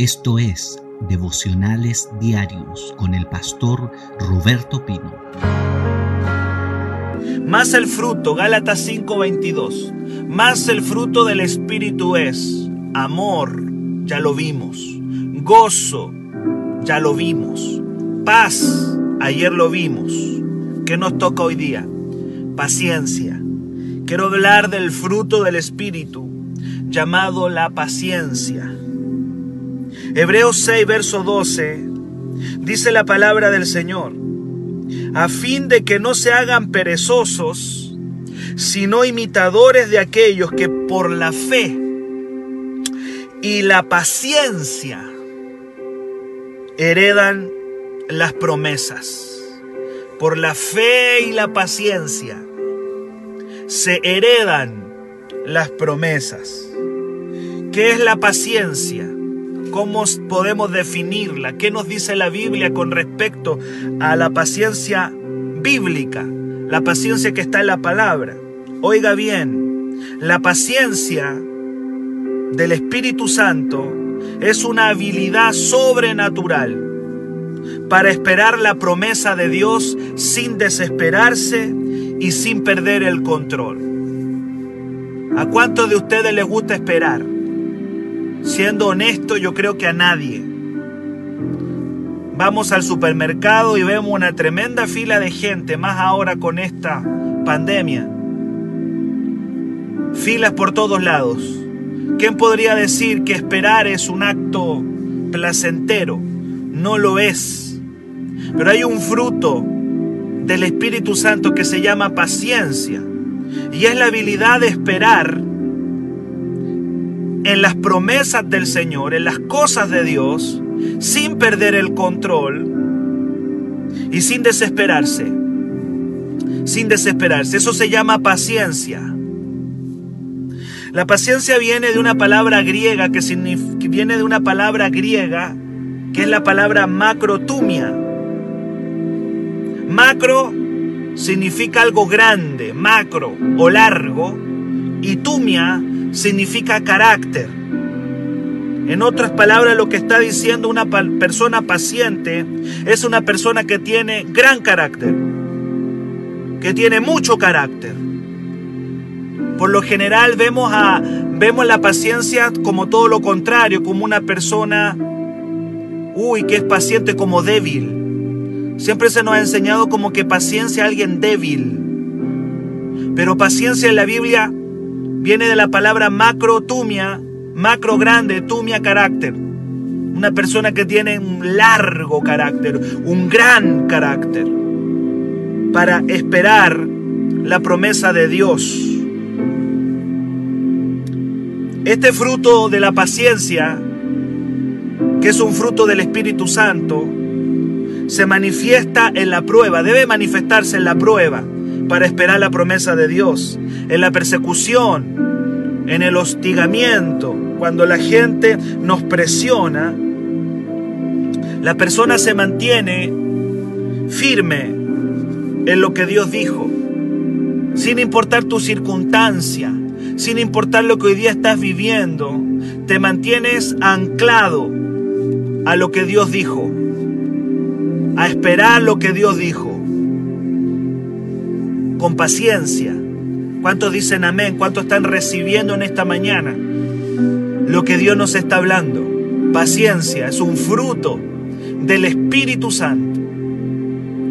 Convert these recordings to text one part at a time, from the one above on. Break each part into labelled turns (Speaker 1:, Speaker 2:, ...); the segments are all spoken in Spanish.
Speaker 1: Esto es Devocionales Diarios con el pastor Roberto Pino.
Speaker 2: Más el fruto, Gálatas 5:22. Más el fruto del Espíritu es amor, ya lo vimos. Gozo, ya lo vimos. Paz, ayer lo vimos. ¿Qué nos toca hoy día? Paciencia. Quiero hablar del fruto del Espíritu, llamado la paciencia. Hebreos 6, verso 12, dice la palabra del Señor, a fin de que no se hagan perezosos, sino imitadores de aquellos que por la fe y la paciencia heredan las promesas. Por la fe y la paciencia se heredan las promesas. ¿Qué es la paciencia? ¿Cómo podemos definirla? ¿Qué nos dice la Biblia con respecto a la paciencia bíblica? La paciencia que está en la palabra. Oiga bien, la paciencia del Espíritu Santo es una habilidad sobrenatural para esperar la promesa de Dios sin desesperarse y sin perder el control. ¿A cuántos de ustedes les gusta esperar? Siendo honesto, yo creo que a nadie. Vamos al supermercado y vemos una tremenda fila de gente, más ahora con esta pandemia. Filas por todos lados. ¿Quién podría decir que esperar es un acto placentero? No lo es. Pero hay un fruto del Espíritu Santo que se llama paciencia. Y es la habilidad de esperar en las promesas del Señor, en las cosas de Dios, sin perder el control y sin desesperarse. Sin desesperarse. Eso se llama paciencia. La paciencia viene de una palabra griega que, viene de una palabra griega que es la palabra macrotumia. Macro significa algo grande, macro o largo, y tumia significa carácter. En otras palabras, lo que está diciendo una persona paciente es una persona que tiene gran carácter, que tiene mucho carácter. Por lo general vemos, a, vemos la paciencia como todo lo contrario, como una persona, uy, que es paciente como débil. Siempre se nos ha enseñado como que paciencia a alguien débil. Pero paciencia en la Biblia viene de la palabra macro tumia, macro grande, tumia carácter. Una persona que tiene un largo carácter, un gran carácter, para esperar la promesa de Dios. Este fruto de la paciencia, que es un fruto del Espíritu Santo, se manifiesta en la prueba, debe manifestarse en la prueba para esperar la promesa de Dios, en la persecución, en el hostigamiento, cuando la gente nos presiona, la persona se mantiene firme en lo que Dios dijo, sin importar tu circunstancia, sin importar lo que hoy día estás viviendo, te mantienes anclado a lo que Dios dijo, a esperar lo que Dios dijo con paciencia. ¿Cuántos dicen amén? ¿Cuántos están recibiendo en esta mañana lo que Dios nos está hablando? Paciencia es un fruto del Espíritu Santo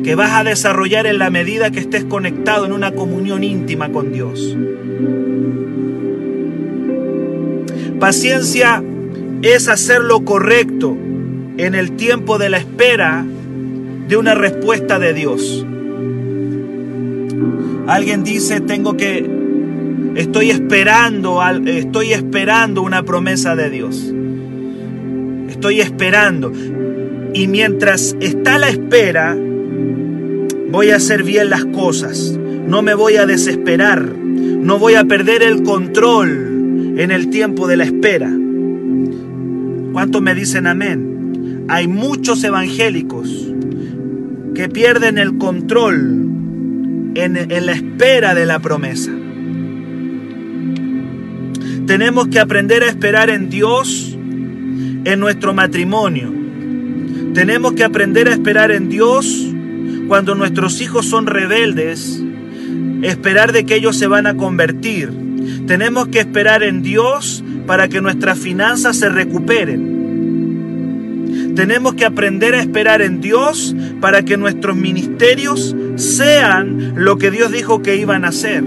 Speaker 2: que vas a desarrollar en la medida que estés conectado en una comunión íntima con Dios. Paciencia es hacer lo correcto en el tiempo de la espera de una respuesta de Dios. Alguien dice, tengo que, estoy esperando, estoy esperando una promesa de Dios. Estoy esperando. Y mientras está la espera, voy a hacer bien las cosas. No me voy a desesperar. No voy a perder el control en el tiempo de la espera. ¿Cuántos me dicen amén? Hay muchos evangélicos que pierden el control en, la espera de la promesa. Tenemos que aprender a esperar en Dios en nuestro matrimonio. Tenemos que aprender a esperar en Dios cuando nuestros hijos son rebeldes, esperar de que ellos se van a convertir. Tenemos que esperar en Dios para que nuestras finanzas se recuperen. Tenemos que aprender a esperar en Dios para que nuestros ministerios sean lo que Dios dijo que iban a ser.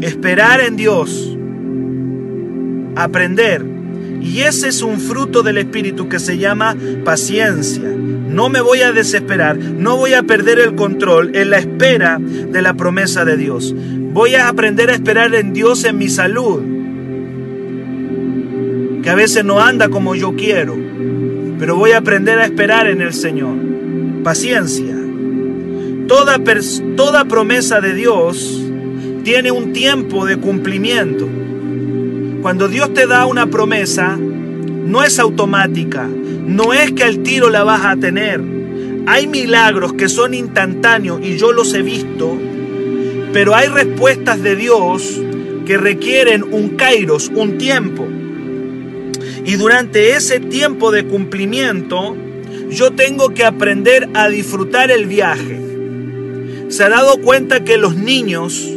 Speaker 2: Esperar en Dios. Aprender. Y ese es un fruto del Espíritu que se llama paciencia. No me voy a desesperar, no voy a perder el control en la espera de la promesa de Dios. Voy a aprender a esperar en Dios en mi salud, que a veces no anda como yo quiero, pero voy a aprender a esperar en el Señor. Paciencia. Toda, toda promesa de Dios tiene un tiempo de cumplimiento. Cuando Dios te da una promesa, no es automática, no es que al tiro la vas a tener. Hay milagros que son instantáneos y yo los he visto, pero hay respuestas de Dios que requieren un kairos, un tiempo. Y durante ese tiempo de cumplimiento, yo tengo que aprender a disfrutar el viaje. Se ha dado cuenta que los niños,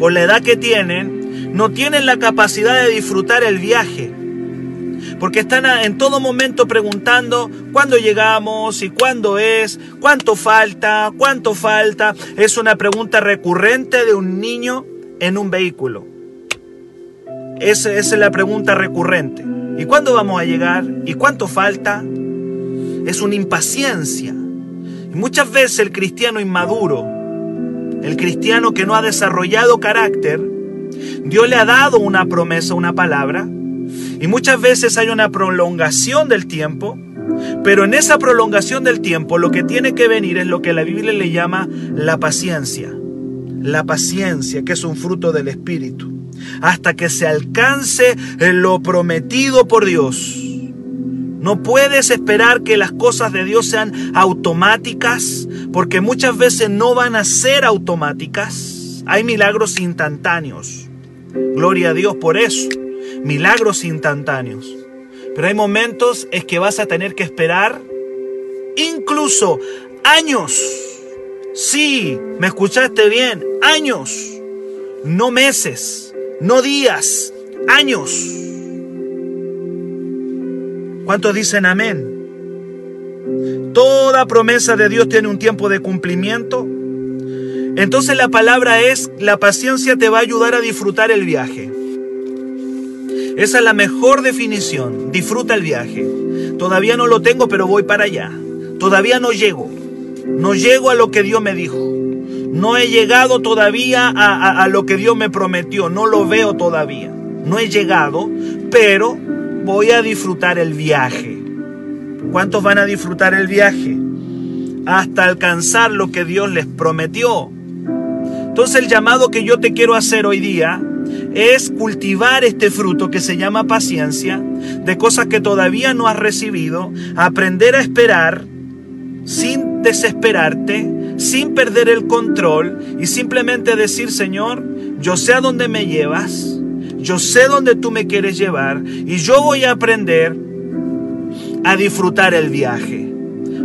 Speaker 2: por la edad que tienen, no tienen la capacidad de disfrutar el viaje. Porque están en todo momento preguntando cuándo llegamos y cuándo es, cuánto falta, cuánto falta. Es una pregunta recurrente de un niño en un vehículo. Esa, es la pregunta recurrente. ¿Y cuándo vamos a llegar? ¿Y cuánto falta? Es una impaciencia. Muchas veces el cristiano inmaduro, el cristiano que no ha desarrollado carácter, Dios le ha dado una promesa, una palabra, y muchas veces hay una prolongación del tiempo, pero en esa prolongación del tiempo lo que tiene que venir es lo que la Biblia le llama la paciencia. La paciencia, que es un fruto del Espíritu, hasta que se alcance lo prometido por Dios. No puedes esperar que las cosas de Dios sean automáticas, porque muchas veces no van a ser automáticas. Hay milagros instantáneos. Gloria a Dios por eso milagros instantáneos. Pero hay momentos en que vas a tener que esperar incluso años. Sí, me escuchaste bien, años, no meses, no días, años. ¿Cuántos dicen amén? Toda promesa de Dios tiene un tiempo de cumplimiento. Entonces la palabra es, la paciencia te va a ayudar a disfrutar el viaje. Esa es la mejor definición. Disfruta el viaje. Todavía no lo tengo, pero voy para allá. Todavía no llego. No llego a lo que Dios me dijo. No he llegado todavía a, lo que Dios me prometió. No lo veo todavía. No he llegado, pero voy a disfrutar el viaje. ¿Cuántos van a disfrutar el viaje? Hasta alcanzar lo que Dios les prometió. Entonces el llamado que yo te quiero hacer hoy día es cultivar este fruto que se llama paciencia, de cosas que todavía no has recibido, aprender a esperar sin desesperarte, sin perder el control y simplemente decir, Señor, yo sé a dónde me llevas, yo sé dónde tú me quieres llevar y yo voy a aprender a disfrutar el viaje.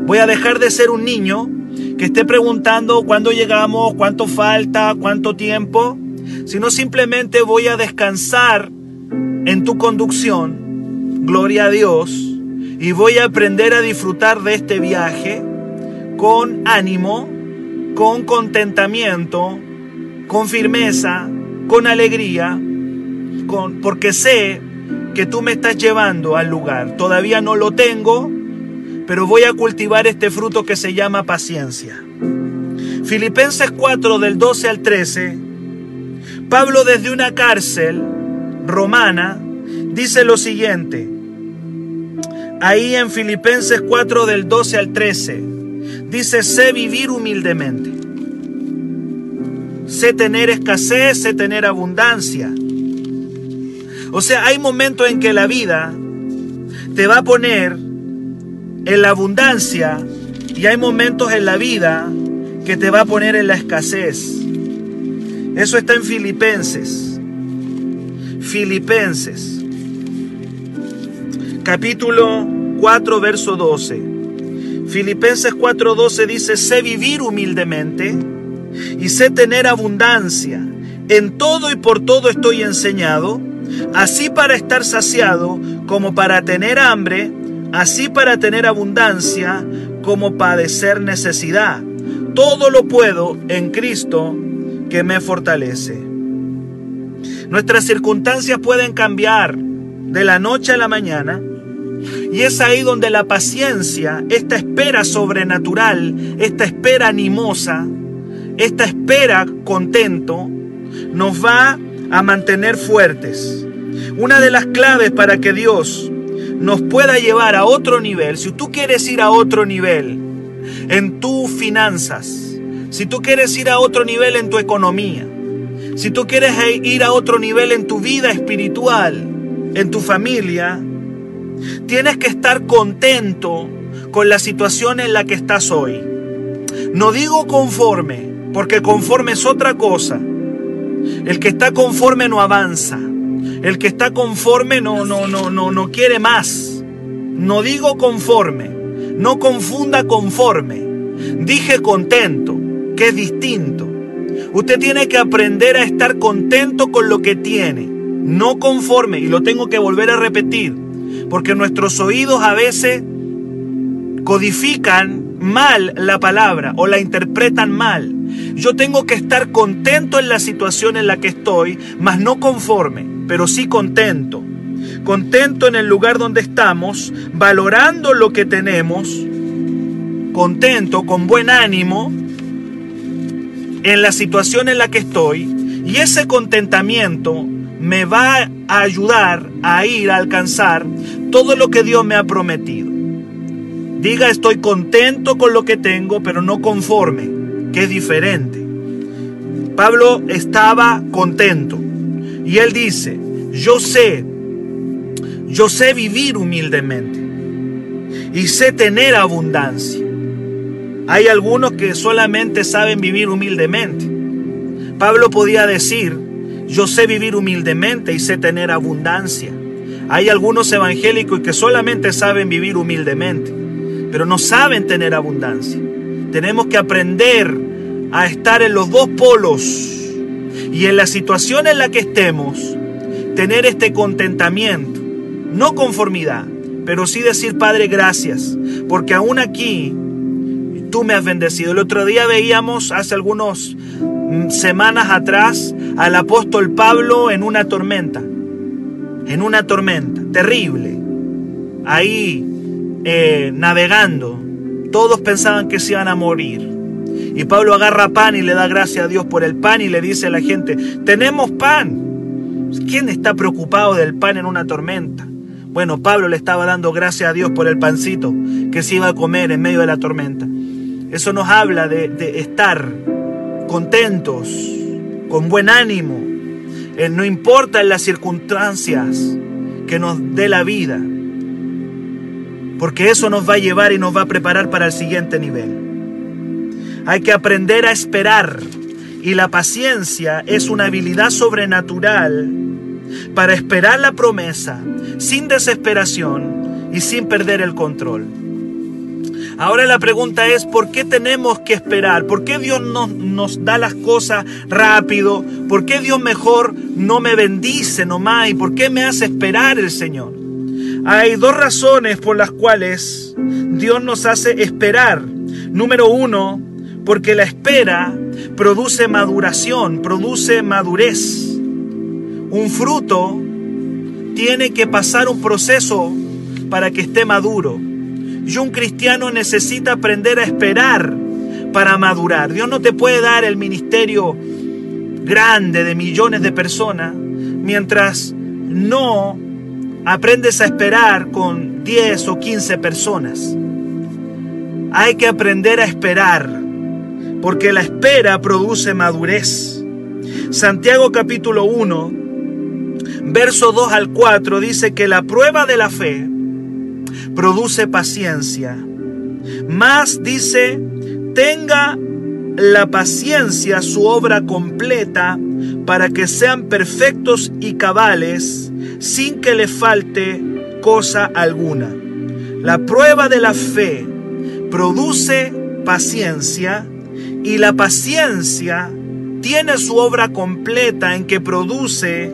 Speaker 2: Voy a dejar de ser un niño que esté preguntando cuándo llegamos, cuánto falta, cuánto tiempo sino simplemente voy a descansar en tu conducción, gloria a Dios, y voy a aprender a disfrutar de este viaje con ánimo, con contentamiento, con firmeza, con alegría, porque sé que tú me estás llevando al lugar. Todavía no lo tengo, pero voy a cultivar este fruto que se llama paciencia. Filipenses 4 del 12 al 13 Pablo desde una cárcel romana dice lo siguiente, ahí en Filipenses 4 del 12 al 13, dice, sé vivir humildemente, sé tener escasez, sé tener abundancia. O sea, hay momentos en que la vida te va a poner en la abundancia y hay momentos en la vida que te va a poner en la escasez. Eso está en Filipenses. Filipenses. capítulo 4, verso 12. Filipenses 4:12 dice, sé vivir humildemente y sé tener abundancia. En todo y por todo estoy enseñado, así para estar saciado como para tener hambre, así para tener abundancia como padecer necesidad. Todo lo puedo en Cristo que me fortalece. Nuestras circunstancias pueden cambiar de la noche a la mañana. Y es ahí donde la paciencia, esta espera sobrenatural, esta espera animosa, esta espera contento, nos va a mantener fuertes. Una de las claves para que Dios nos pueda llevar a otro nivel, si tú quieres ir a otro nivel en tus finanzas, si tú quieres ir a otro nivel en tu economía, si tú quieres ir a otro nivel en tu vida espiritual, en tu familia, tienes que estar contento con la situación en la que estás hoy. No digo conforme, porque conforme es otra cosa. El que está conforme no avanza. El que está conforme no no no no no quiere más. No digo conforme, no confunda conforme. Dije contento, que es distinto. Usted tiene que aprender a estar contento con lo que tiene no conforme, y lo tengo que volver a repetir, porque nuestros oídos a veces codifican mal la palabra o la interpretan mal. Yo tengo que estar contento en la situación en la que estoy, mas no conforme, pero sí contento. Contento en el lugar donde estamos, valorando lo que tenemos, contento, con buen ánimo, en la situación en la que estoy, y ese contentamiento me va a ayudar a ir a alcanzar todo lo que Dios me ha prometido. Diga, estoy contento con lo que tengo, pero no conforme, que es diferente. Pablo estaba contento y él dice, yo sé, yo sé vivir humildemente y sé tener abundancia. Hay algunos que solamente saben vivir humildemente. Pablo podía decir, yo sé vivir humildemente y sé tener abundancia. Hay algunos evangélicos que solamente saben vivir humildemente, pero no saben tener abundancia. Tenemos que aprender a estar en los dos polos y en la situación en la que estemos, tener este contentamiento, no conformidad, pero sí decir, Padre, gracias, porque aún aquí tú me has bendecido. El otro día veíamos hace algunos semanas atrás al apóstol Pablo en una tormenta, en una tormenta terrible, ahí eh, navegando. Todos pensaban que se iban a morir. Y Pablo agarra pan y le da gracias a Dios por el pan y le dice a la gente, tenemos pan. ¿Quién está preocupado del pan en una tormenta? Bueno, Pablo le estaba dando gracias a Dios por el pancito que se iba a comer en medio de la tormenta. Eso nos habla de, estar contentos, con buen ánimo. no importa en las circunstancias que nos dé la vida, porque eso nos va a llevar y nos va a preparar para el siguiente nivel. Hay que aprender a esperar y la paciencia es una habilidad sobrenatural para esperar la promesa sin desesperación y sin perder el control. Ahora la pregunta es, ¿por qué tenemos que esperar? ¿Por qué Dios no, nos da las cosas rápido? ¿Por qué Dios mejor no me bendice nomás? ¿Y por qué me hace esperar el Señor? Hay dos razones por las cuales Dios nos hace esperar. Número uno, porque la espera produce maduración, produce madurez. Un fruto tiene que pasar un proceso para que esté maduro. Y un cristiano necesita aprender a esperar para madurar. Dios no te puede dar el ministerio grande de millones de personas mientras no aprendes a esperar con 10 o 15 personas. Hay que aprender a esperar, porque la espera produce madurez. Santiago capítulo 1, verso 2 al 4 dice que la prueba de la fe produce paciencia. Más dice, tenga la paciencia su obra completa para que sean perfectos y cabales sin que le falte cosa alguna. La prueba de la fe produce paciencia y la paciencia tiene su obra completa en que produce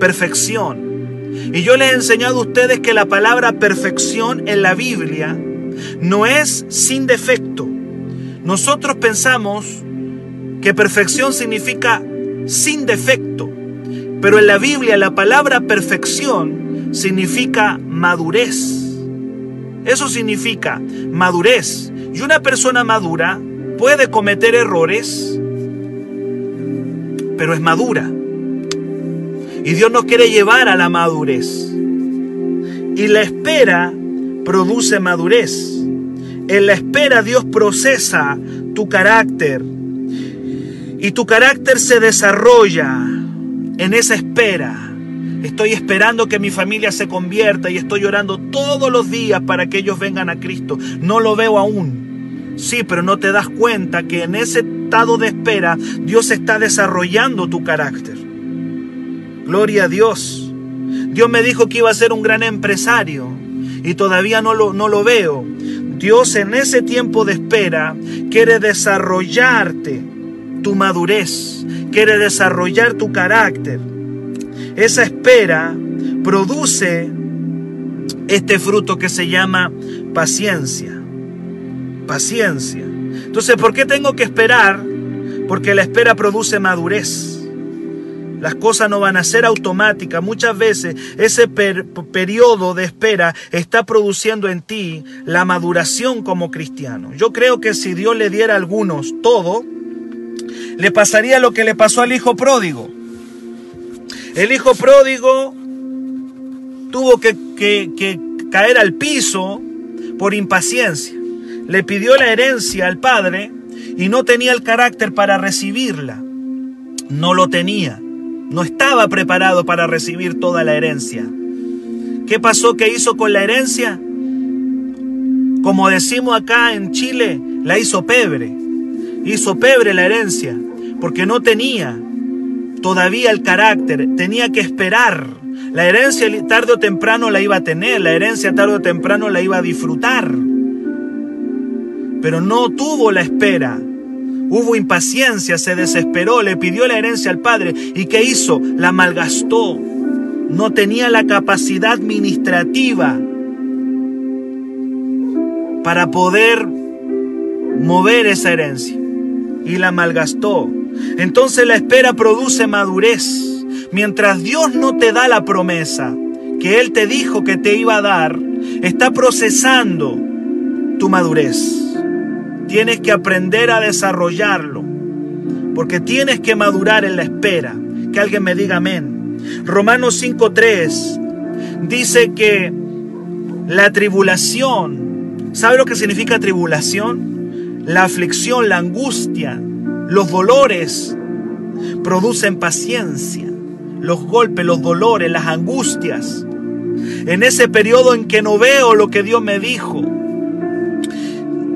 Speaker 2: perfección. Y yo les he enseñado a ustedes que la palabra perfección en la Biblia no es sin defecto. Nosotros pensamos que perfección significa sin defecto, pero en la Biblia la palabra perfección significa madurez. Eso significa madurez. Y una persona madura puede cometer errores, pero es madura. Y Dios nos quiere llevar a la madurez. Y la espera produce madurez. En la espera Dios procesa tu carácter. Y tu carácter se desarrolla en esa espera. Estoy esperando que mi familia se convierta y estoy orando todos los días para que ellos vengan a Cristo. No lo veo aún. Sí, pero no te das cuenta que en ese estado de espera Dios está desarrollando tu carácter. Gloria a Dios. Dios me dijo que iba a ser un gran empresario y todavía no lo, no lo veo. Dios en ese tiempo de espera quiere desarrollarte tu madurez, quiere desarrollar tu carácter. Esa espera produce este fruto que se llama paciencia. Paciencia. Entonces, ¿por qué tengo que esperar? Porque la espera produce madurez. Las cosas no van a ser automáticas. Muchas veces ese periodo de espera está produciendo en ti la maduración como cristiano. Yo creo que si Dios le diera a algunos todo, le pasaría lo que le pasó al hijo pródigo. El hijo pródigo tuvo que, que caer al piso por impaciencia. Le pidió la herencia al padre y no tenía el carácter para recibirla. No lo tenía. No estaba preparado para recibir toda la herencia. ¿Qué pasó? ¿Qué hizo con la herencia? Como decimos acá en Chile, la hizo pebre. Hizo pebre la herencia, porque no tenía todavía el carácter, tenía que esperar. La herencia tarde o temprano la iba a tener, la herencia tarde o temprano la iba a disfrutar. Pero no tuvo la espera, Hubo impaciencia, se desesperó, le pidió la herencia al padre. ¿Y qué hizo? La malgastó. No tenía la capacidad administrativa para poder mover esa herencia. Y la malgastó. Entonces la espera produce madurez. Mientras Dios no te da la promesa que Él te dijo que te iba a dar, está procesando tu madurez. Tienes que aprender a desarrollarlo, porque tienes que madurar en la espera. Que alguien me diga amén. Romanos 5.3 dice que la tribulación, ¿sabe lo que significa tribulación? La aflicción, la angustia, los dolores producen paciencia. Los golpes, los dolores, las angustias. En ese periodo en que no veo lo que Dios me dijo,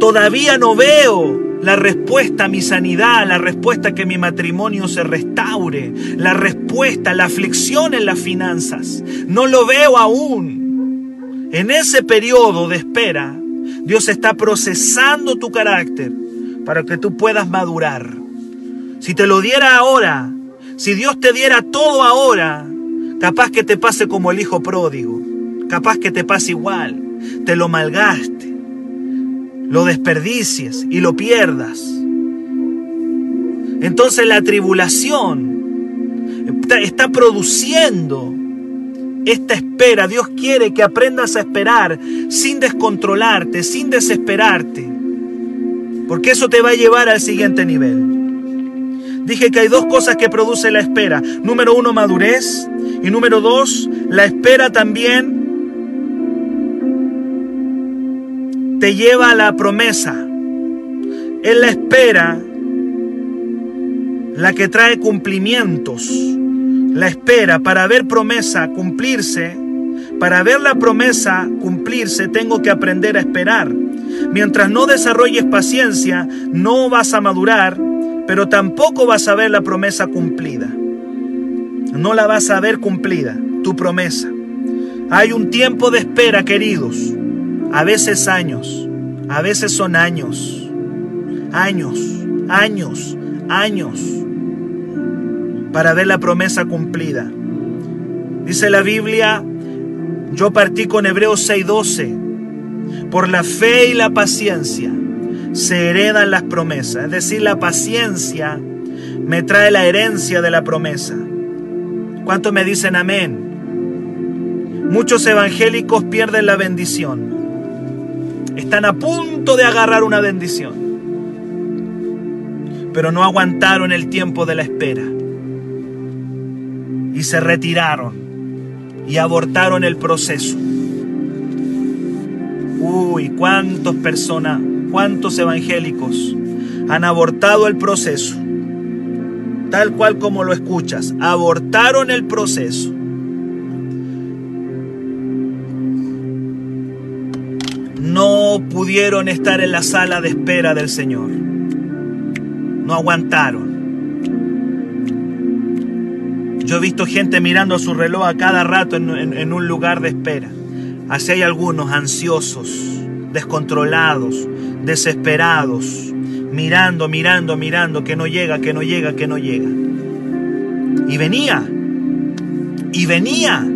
Speaker 2: Todavía no veo la respuesta a mi sanidad, la respuesta a que mi matrimonio se restaure, la respuesta a la aflicción en las finanzas. No lo veo aún. En ese periodo de espera, Dios está procesando tu carácter para que tú puedas madurar. Si te lo diera ahora, si Dios te diera todo ahora, capaz que te pase como el hijo pródigo, capaz que te pase igual, te lo malgaste lo desperdicies y lo pierdas. Entonces la tribulación está, produciendo esta espera. Dios quiere que aprendas a esperar sin descontrolarte, sin desesperarte. Porque eso te va a llevar al siguiente nivel. Dije que hay dos cosas que produce la espera. Número uno, madurez. Y número dos, la espera también te lleva a la promesa. Es la espera la que trae cumplimientos. La espera para ver promesa cumplirse. Para ver la promesa cumplirse tengo que aprender a esperar. Mientras no desarrolles paciencia, no vas a madurar, pero tampoco vas a ver la promesa cumplida. No la vas a ver cumplida, tu promesa. Hay un tiempo de espera, queridos. A veces años, a veces son años, años, años, años, para ver la promesa cumplida. Dice la Biblia, yo partí con Hebreos 6:12, por la fe y la paciencia se heredan las promesas, es decir, la paciencia me trae la herencia de la promesa. ¿Cuántos me dicen amén? Muchos evangélicos pierden la bendición. Están a punto de agarrar una bendición. Pero no aguantaron el tiempo de la espera. Y se retiraron. Y abortaron el proceso. Uy, cuántas personas, cuántos evangélicos han abortado el proceso. Tal cual como lo escuchas. Abortaron el proceso pudieron estar en la sala de espera del Señor. No aguantaron. Yo he visto gente mirando su reloj a cada rato en, un lugar de espera. Así hay algunos ansiosos, descontrolados, desesperados, mirando, mirando, mirando, que no llega, que no llega, que no llega. Y venía, y venía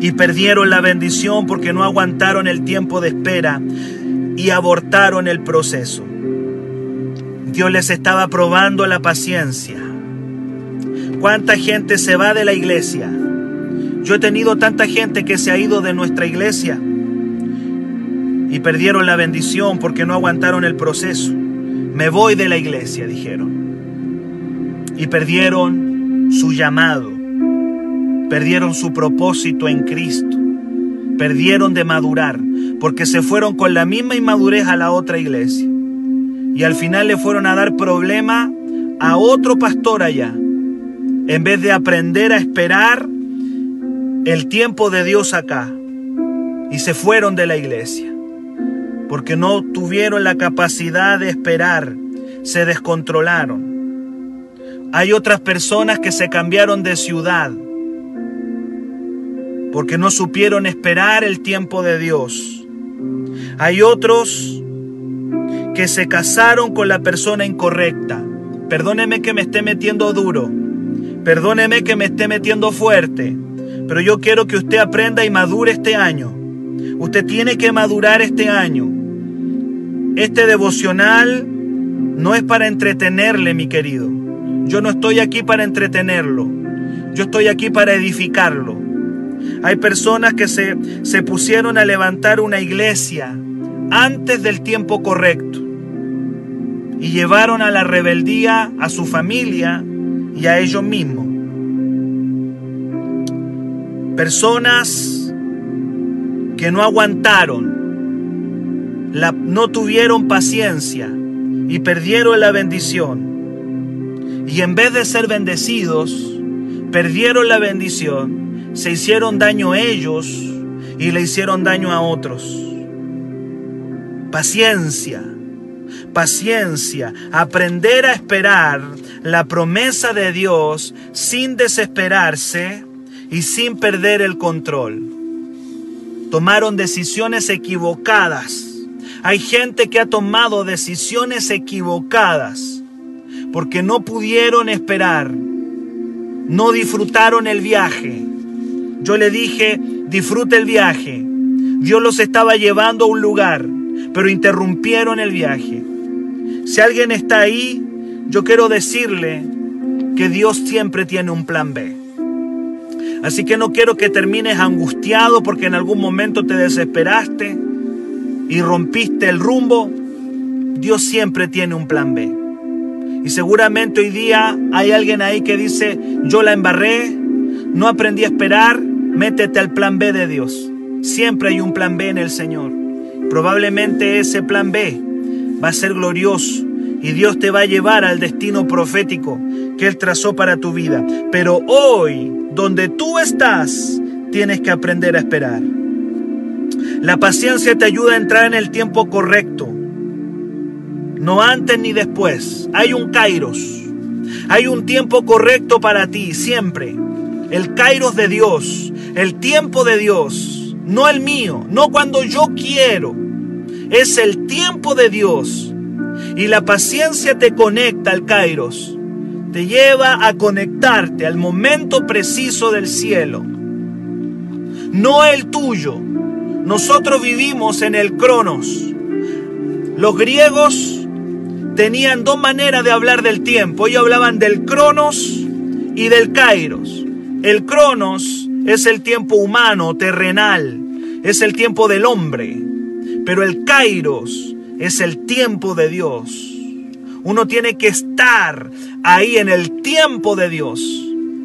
Speaker 2: y perdieron la bendición porque no aguantaron el tiempo de espera y abortaron el proceso. Dios les estaba probando la paciencia. ¿Cuánta gente se va de la iglesia? Yo he tenido tanta gente que se ha ido de nuestra iglesia y perdieron la bendición porque no aguantaron el proceso. Me voy de la iglesia, dijeron. Y perdieron su llamado perdieron su propósito en Cristo, perdieron de madurar, porque se fueron con la misma inmadurez a la otra iglesia. Y al final le fueron a dar problema a otro pastor allá, en vez de aprender a esperar el tiempo de Dios acá. Y se fueron de la iglesia, porque no tuvieron la capacidad de esperar, se descontrolaron. Hay otras personas que se cambiaron de ciudad, porque no supieron esperar el tiempo de Dios. Hay otros que se casaron con la persona incorrecta. Perdóneme que me esté metiendo duro. Perdóneme que me esté metiendo fuerte. Pero yo quiero que usted aprenda y madure este año. Usted tiene que madurar este año. Este devocional no es para entretenerle, mi querido. Yo no estoy aquí para entretenerlo. Yo estoy aquí para edificarlo. Hay personas que se, se pusieron a levantar una iglesia antes del tiempo correcto y llevaron a la rebeldía a su familia y a ellos mismos. Personas que no aguantaron, la, no tuvieron paciencia y perdieron la bendición. Y en vez de ser bendecidos, perdieron la bendición se hicieron daño ellos y le hicieron daño a otros. Paciencia, paciencia, aprender a esperar la promesa de Dios sin desesperarse y sin perder el control. Tomaron decisiones equivocadas. Hay gente que ha tomado decisiones equivocadas porque no pudieron esperar, no disfrutaron el viaje, yo le dije, disfrute el viaje. Dios los estaba llevando a un lugar, pero interrumpieron el viaje. Si alguien está ahí, yo quiero decirle que Dios siempre tiene un plan B. Así que no quiero que termines angustiado porque en algún momento te desesperaste y rompiste el rumbo. Dios siempre tiene un plan B. Y seguramente hoy día hay alguien ahí que dice, yo la embarré, no aprendí a esperar, métete al plan B de Dios. Siempre hay un plan B en el Señor. Probablemente ese plan B va a ser glorioso y Dios te va a llevar al destino profético que Él trazó para tu vida. Pero hoy, donde tú estás, tienes que aprender a esperar. La paciencia te ayuda a entrar en el tiempo correcto. No antes ni después. Hay un kairos. Hay un tiempo correcto para ti, siempre. el kairos de Dios, el tiempo de Dios, no el mío, no cuando yo quiero, es el tiempo de Dios. Y la paciencia te conecta al kairos, te lleva a conectarte al momento preciso del cielo, no el tuyo. Nosotros vivimos en el cronos. Los griegos tenían dos maneras de hablar del tiempo. Ellos hablaban del cronos y del kairos. El cronos es el tiempo humano, terrenal, es el tiempo del hombre, pero el kairos es el tiempo de Dios. Uno tiene que estar ahí en el tiempo de Dios,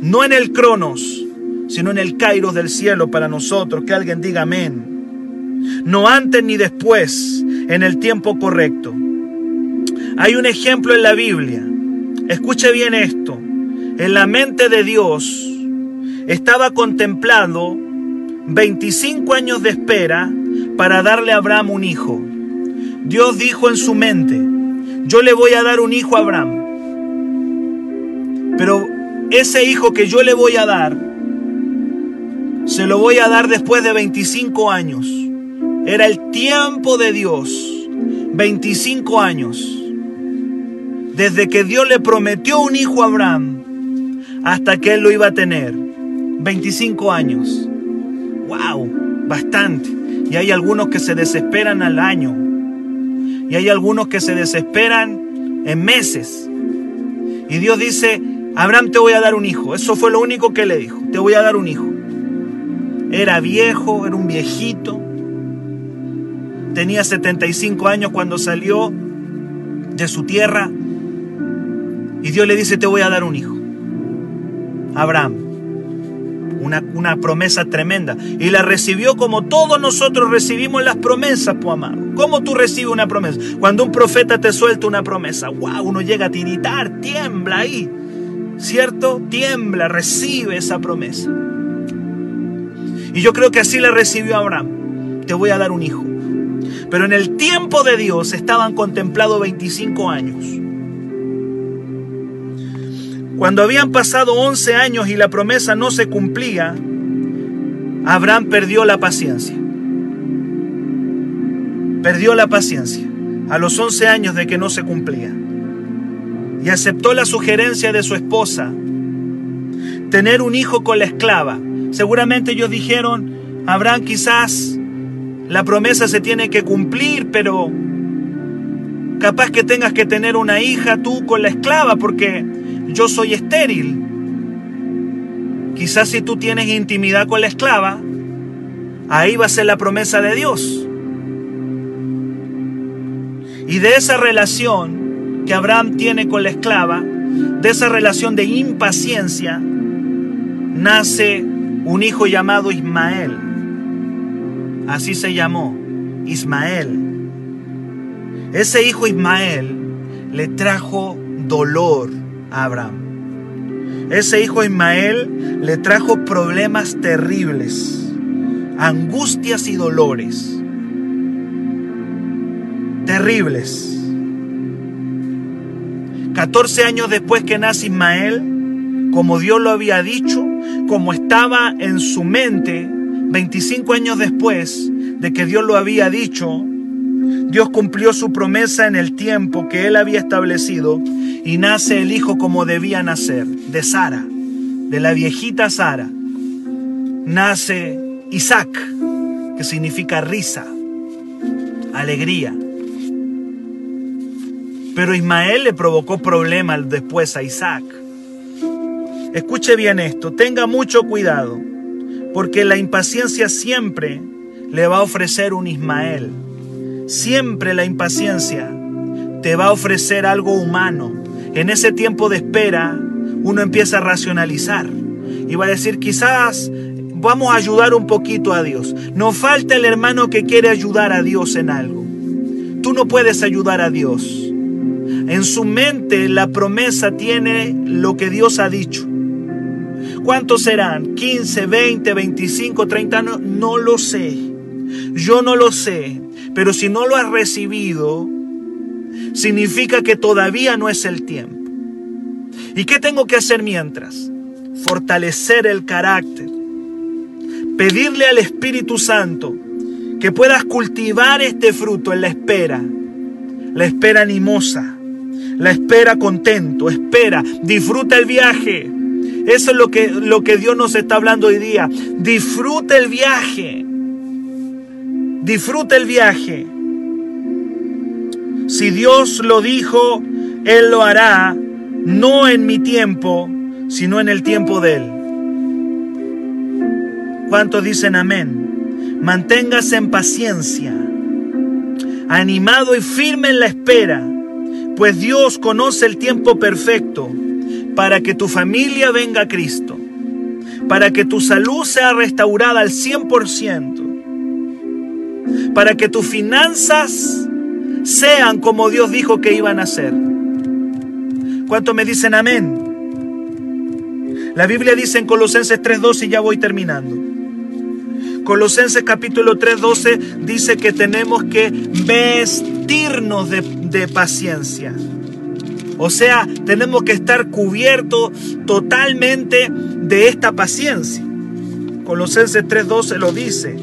Speaker 2: no en el cronos, sino en el kairos del cielo para nosotros. Que alguien diga amén. No antes ni después, en el tiempo correcto. Hay un ejemplo en la Biblia. Escuche bien esto. En la mente de Dios estaba contemplando 25 años de espera para darle a Abraham un hijo. Dios dijo en su mente, yo le voy a dar un hijo a Abraham. Pero ese hijo que yo le voy a dar, se lo voy a dar después de 25 años. Era el tiempo de Dios. 25 años. Desde que Dios le prometió un hijo a Abraham hasta que él lo iba a tener. 25 años. ¡Wow! Bastante. Y hay algunos que se desesperan al año. Y hay algunos que se desesperan en meses. Y Dios dice, Abraham te voy a dar un hijo. Eso fue lo único que le dijo. Te voy a dar un hijo. Era viejo, era un viejito. Tenía 75 años cuando salió de su tierra. Y Dios le dice, te voy a dar un hijo. Abraham. Una, una, promesa tremenda. Y la recibió como todos nosotros recibimos las promesas, pues amado. ¿Cómo tú recibes una promesa? Cuando un profeta te suelta una promesa, wow, uno llega a tiritar, tiembla ahí. ¿Cierto? Tiembla, recibe esa promesa. Y yo creo que así la recibió Abraham. Te voy a dar un hijo. Pero en el tiempo de Dios estaban contemplados 25 años. Cuando habían pasado 11 años y la promesa no se cumplía, Abraham perdió la paciencia. Perdió la paciencia a los 11 años de que no se cumplía. Y aceptó la sugerencia de su esposa, tener un hijo con la esclava. Seguramente ellos dijeron, Abraham quizás la promesa se tiene que cumplir, pero capaz que tengas que tener una hija tú con la esclava porque yo soy estéril. Quizás si tú tienes intimidad con la esclava, ahí va a ser la promesa de Dios. Y de esa relación que Abraham tiene con la esclava, de esa relación de impaciencia, nace un hijo llamado Ismael. Así se llamó, Ismael. Ese hijo Ismael le trajo dolor Abraham. Ese hijo Ismael le trajo problemas terribles, angustias y dolores. Terribles. 14 años después que nace Ismael, como Dios lo había dicho, como estaba en su mente, 25 años después de que Dios lo había dicho, Dios cumplió su promesa en el tiempo que él había establecido y nace el hijo como debía nacer, de Sara, de la viejita Sara. Nace Isaac, que significa risa, alegría. Pero Ismael le provocó problemas después a Isaac. Escuche bien esto, tenga mucho cuidado, porque la impaciencia siempre le va a ofrecer un Ismael. Siempre la impaciencia te va a ofrecer algo humano. En ese tiempo de espera, uno empieza a racionalizar y va a decir, quizás vamos a ayudar un poquito a Dios. No falta el hermano que quiere ayudar a Dios en algo. Tú no puedes ayudar a Dios. En su mente la promesa tiene lo que Dios ha dicho. ¿Cuántos serán? ¿15, 20, 25, 30 años? No lo sé. Yo no lo sé. Pero si no lo has recibido, significa que todavía no es el tiempo. ¿Y qué tengo que hacer mientras? fortalecer el carácter, pedirle al Espíritu Santo que puedas cultivar este fruto en la espera, la espera animosa, la espera contento, espera, disfruta el viaje. Eso es lo que, lo que Dios nos está hablando hoy día. Disfruta el viaje. Disfruta el viaje. Si Dios lo dijo, Él lo hará, no en mi tiempo, sino en el tiempo de Él. ¿Cuántos dicen amén? Manténgase en paciencia, animado y firme en la espera, pues Dios conoce el tiempo perfecto para que tu familia venga a Cristo, para que tu salud sea restaurada al 100%, para que tus finanzas sean como Dios dijo que iban a ser. ¿Cuántos me dicen amén? La Biblia dice en Colosenses 3.12 y ya voy terminando. Colosenses capítulo 3.12 dice que tenemos que vestirnos de, de paciencia. O sea, tenemos que estar cubiertos totalmente de esta paciencia. Colosenses 3.12 lo dice.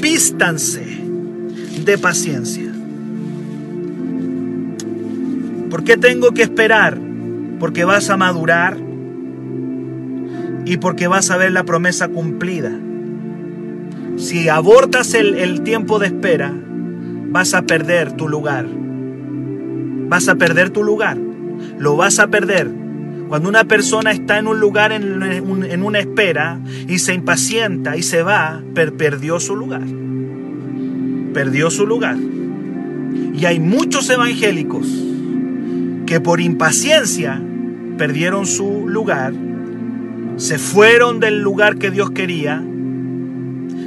Speaker 2: Vístanse de paciencia. ¿Por qué tengo que esperar? Porque vas a madurar y porque vas a ver la promesa cumplida. Si abortas el, el, tiempo de espera, vas a perder tu lugar. Vas a perder tu lugar. Lo vas a perder. Cuando una persona está en un lugar, en, una espera, y se impacienta y se va, per, perdió su lugar. Perdió su lugar. Y hay muchos evangélicos que por impaciencia perdieron su lugar, se fueron del lugar que Dios quería,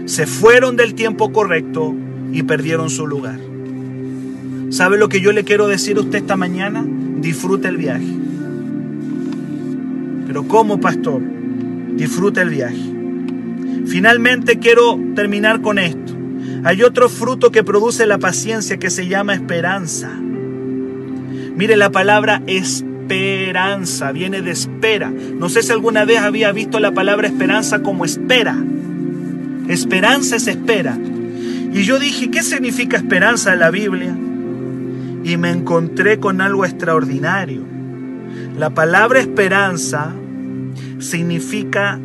Speaker 2: se fueron del tiempo correcto y perdieron su lugar. ¿Sabe lo que yo le quiero decir a usted esta mañana? Disfrute el viaje. Pero ¿cómo, pastor? Disfrute el viaje. Finalmente quiero terminar con esto. Hay otro fruto que produce la paciencia que se llama esperanza. Mire, la palabra esperanza viene de espera. No sé si alguna vez había visto la palabra esperanza como espera. Esperanza es espera. Y yo dije, ¿qué significa esperanza en la Biblia? Y me encontré con algo extraordinario. La palabra esperanza significa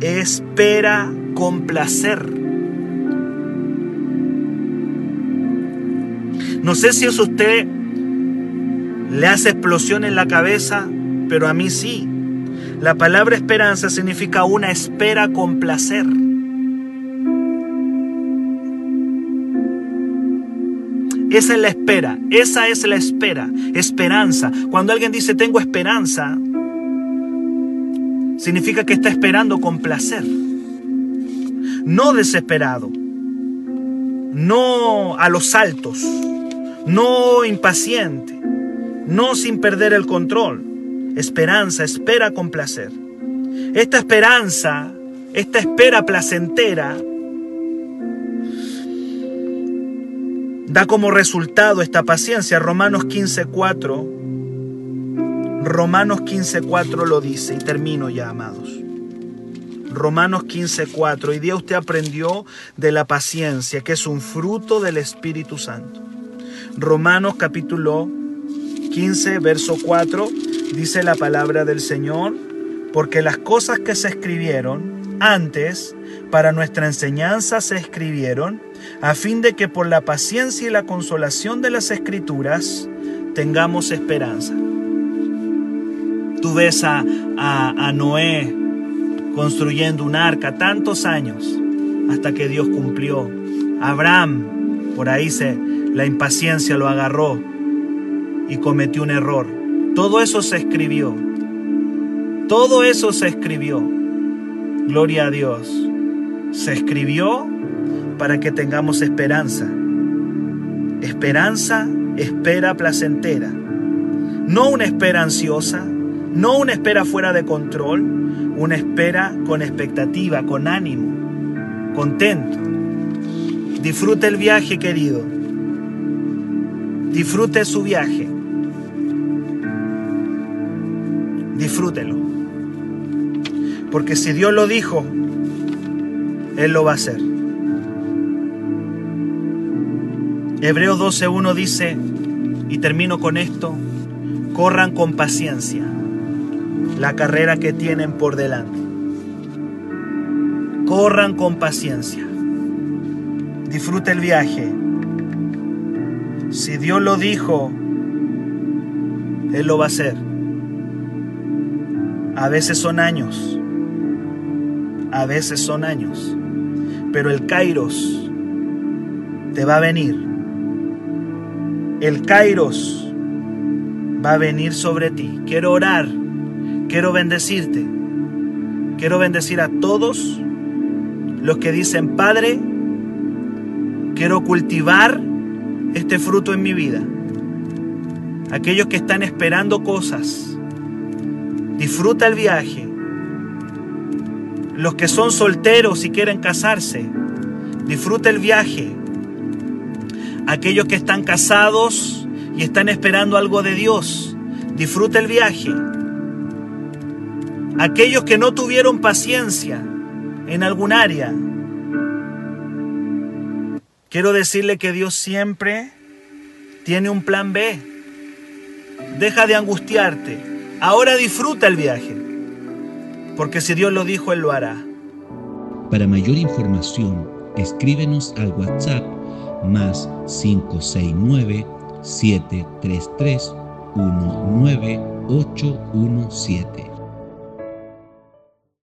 Speaker 2: espera con placer. No sé si es usted le hace explosión en la cabeza, pero a mí sí. La palabra esperanza significa una espera con placer. Esa es la espera, esa es la espera, esperanza. Cuando alguien dice tengo esperanza, significa que está esperando con placer, no desesperado, no a los saltos, no impaciente no sin perder el control. Esperanza, espera con placer. Esta esperanza, esta espera placentera, da como resultado esta paciencia. Romanos 15.4, Romanos 15.4 lo dice, y termino ya, amados. Romanos 15.4, y día usted aprendió de la paciencia, que es un fruto del Espíritu Santo. Romanos capítulo 15, verso 4, dice la palabra del Señor, porque las cosas que se escribieron antes para nuestra enseñanza se escribieron, a fin de que por la paciencia y la consolación de las escrituras tengamos esperanza. Tú ves a, a, a Noé construyendo un arca tantos años hasta que Dios cumplió. Abraham, por ahí se, la impaciencia lo agarró y cometió un error. Todo eso se escribió. Todo eso se escribió. Gloria a Dios. Se escribió para que tengamos esperanza. Esperanza, espera placentera. No una espera ansiosa, no una espera fuera de control, una espera con expectativa, con ánimo, contento. Disfrute el viaje, querido. Disfrute su viaje. Disfrútelo. Porque si Dios lo dijo, Él lo va a hacer. Hebreos 12.1 dice, y termino con esto, corran con paciencia la carrera que tienen por delante. Corran con paciencia. Disfruta el viaje. Si Dios lo dijo, Él lo va a hacer. A veces son años. A veces son años. Pero el Kairos te va a venir. El Kairos va a venir sobre ti. Quiero orar. Quiero bendecirte. Quiero bendecir a todos los que dicen, Padre, quiero cultivar este fruto en mi vida. Aquellos que están esperando cosas, disfruta el viaje. Los que son solteros y quieren casarse, disfruta el viaje. Aquellos que están casados y están esperando algo de Dios, disfruta el viaje. Aquellos que no tuvieron paciencia en algún área, quiero decirle que Dios siempre tiene un plan B. Deja de angustiarte. Ahora disfruta el viaje. Porque si Dios lo dijo, Él lo hará.
Speaker 1: Para mayor información, escríbenos al WhatsApp más 569 733 19817